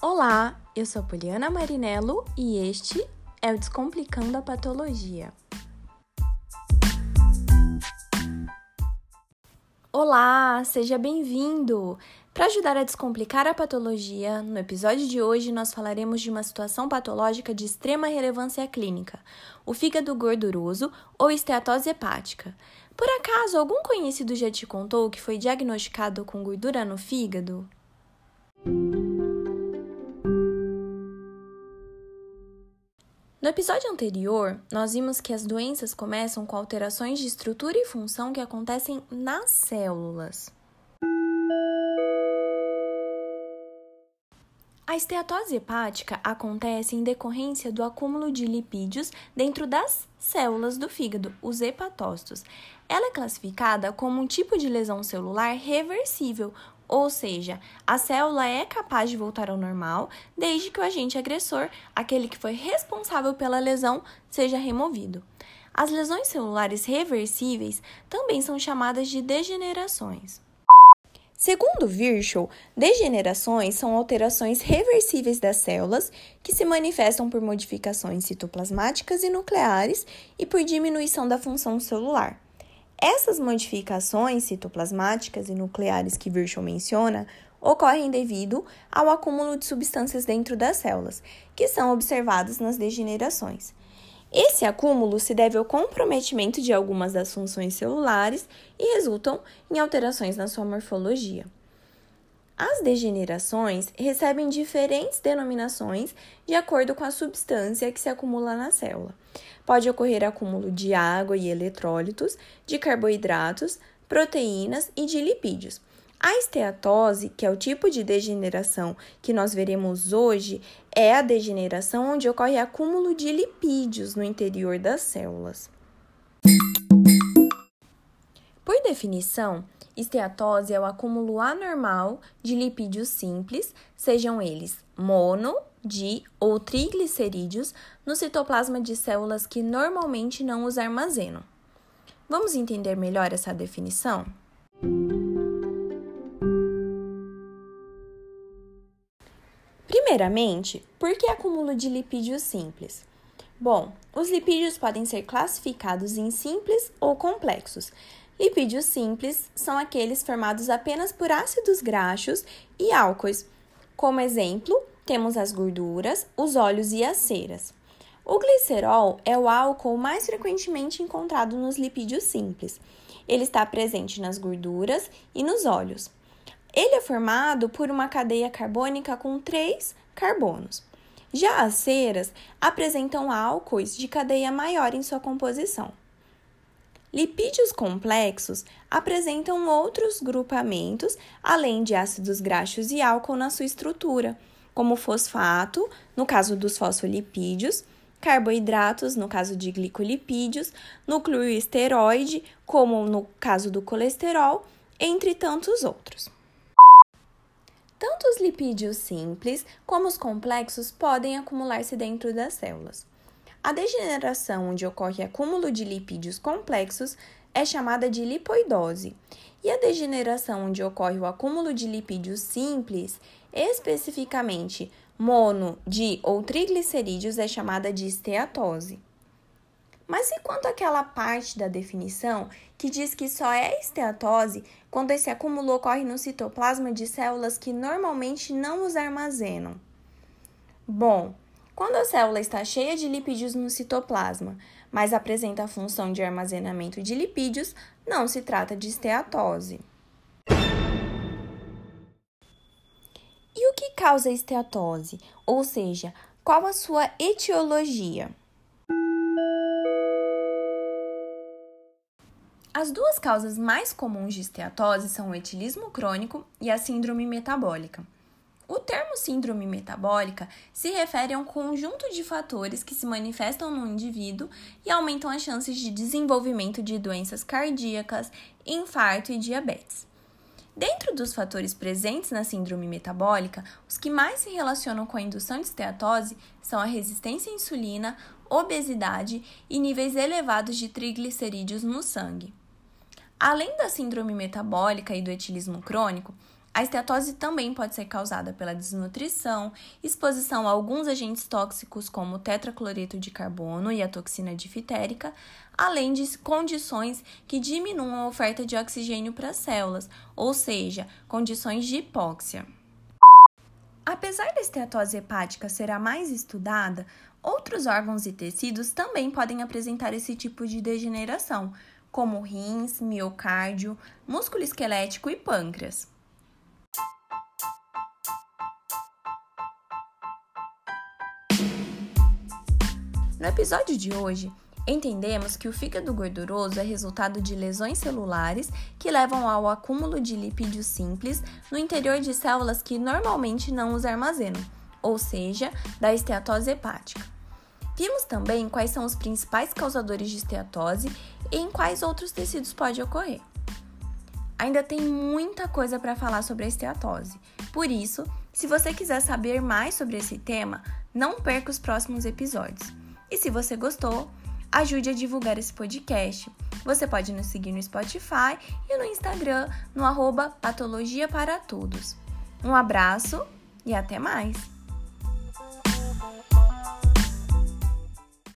Olá, eu sou Poliana Marinello e este é o Descomplicando a Patologia. Olá, seja bem-vindo! Para ajudar a descomplicar a patologia, no episódio de hoje nós falaremos de uma situação patológica de extrema relevância clínica, o fígado gorduroso ou esteatose hepática. Por acaso, algum conhecido já te contou que foi diagnosticado com gordura no fígado? No episódio anterior, nós vimos que as doenças começam com alterações de estrutura e função que acontecem nas células. A esteatose hepática acontece em decorrência do acúmulo de lipídios dentro das células do fígado, os hepatócitos. Ela é classificada como um tipo de lesão celular reversível, ou seja, a célula é capaz de voltar ao normal desde que o agente agressor, aquele que foi responsável pela lesão, seja removido. As lesões celulares reversíveis também são chamadas de degenerações. Segundo Virchow, degenerações são alterações reversíveis das células que se manifestam por modificações citoplasmáticas e nucleares e por diminuição da função celular. Essas modificações citoplasmáticas e nucleares que Virchow menciona ocorrem devido ao acúmulo de substâncias dentro das células, que são observadas nas degenerações. Esse acúmulo se deve ao comprometimento de algumas das funções celulares e resultam em alterações na sua morfologia. As degenerações recebem diferentes denominações de acordo com a substância que se acumula na célula. Pode ocorrer acúmulo de água e eletrólitos, de carboidratos, proteínas e de lipídios. A esteatose, que é o tipo de degeneração que nós veremos hoje, é a degeneração onde ocorre acúmulo de lipídios no interior das células. Definição, esteatose é o acúmulo anormal de lipídios simples, sejam eles mono, di ou triglicerídeos, no citoplasma de células que normalmente não os armazenam. Vamos entender melhor essa definição? Primeiramente, por que acúmulo de lipídios simples? Bom, os lipídios podem ser classificados em simples ou complexos. Lipídios simples são aqueles formados apenas por ácidos graxos e álcoois. Como exemplo, temos as gorduras, os óleos e as ceras. O glicerol é o álcool mais frequentemente encontrado nos lipídios simples. Ele está presente nas gorduras e nos óleos. Ele é formado por uma cadeia carbônica com três carbonos. Já as ceras apresentam álcoois de cadeia maior em sua composição. Lipídios complexos apresentam outros grupamentos, além de ácidos graxos e álcool na sua estrutura, como fosfato, no caso dos fosfolipídios, carboidratos, no caso de glicolipídios, núcleo esteroide, como no caso do colesterol, entre tantos outros. Tanto os lipídios simples como os complexos podem acumular-se dentro das células. A degeneração onde ocorre acúmulo de lipídios complexos é chamada de lipoidose, e a degeneração onde ocorre o acúmulo de lipídios simples, especificamente mono, di ou triglicerídeos, é chamada de esteatose. Mas e quanto àquela parte da definição que diz que só é esteatose quando esse acúmulo ocorre no citoplasma de células que normalmente não os armazenam? Bom, quando a célula está cheia de lipídios no citoplasma, mas apresenta a função de armazenamento de lipídios, não se trata de esteatose. E o que causa esteatose? Ou seja, qual a sua etiologia? As duas causas mais comuns de esteatose são o etilismo crônico e a síndrome metabólica. O termo síndrome metabólica se refere a um conjunto de fatores que se manifestam no indivíduo e aumentam as chances de desenvolvimento de doenças cardíacas, infarto e diabetes. Dentro dos fatores presentes na síndrome metabólica, os que mais se relacionam com a indução de esteatose são a resistência à insulina, obesidade e níveis elevados de triglicerídeos no sangue. Além da síndrome metabólica e do etilismo crônico, A esteatose também pode ser causada pela desnutrição, exposição a alguns agentes tóxicos como tetracloreto de carbono e a toxina difitérica, além de condições que diminuam a oferta de oxigênio para as células, ou seja, condições de hipóxia. Apesar da esteatose hepática ser a mais estudada, outros órgãos e tecidos também podem apresentar esse tipo de degeneração, como rins, miocárdio, músculo esquelético e pâncreas. No episódio de hoje, entendemos que o fígado gorduroso é resultado de lesões celulares que levam ao acúmulo de lipídios simples no interior de células que normalmente não os armazenam, ou seja, da esteatose hepática. Vimos também quais são os principais causadores de esteatose e em quais outros tecidos pode ocorrer. Ainda tem muita coisa para falar sobre a esteatose. Por isso, se você quiser saber mais sobre esse tema, não perca os próximos episódios. E se você gostou, ajude a divulgar esse podcast. Você pode nos seguir no Spotify e no Instagram, no arroba Patologia para Todos. Um abraço e até mais!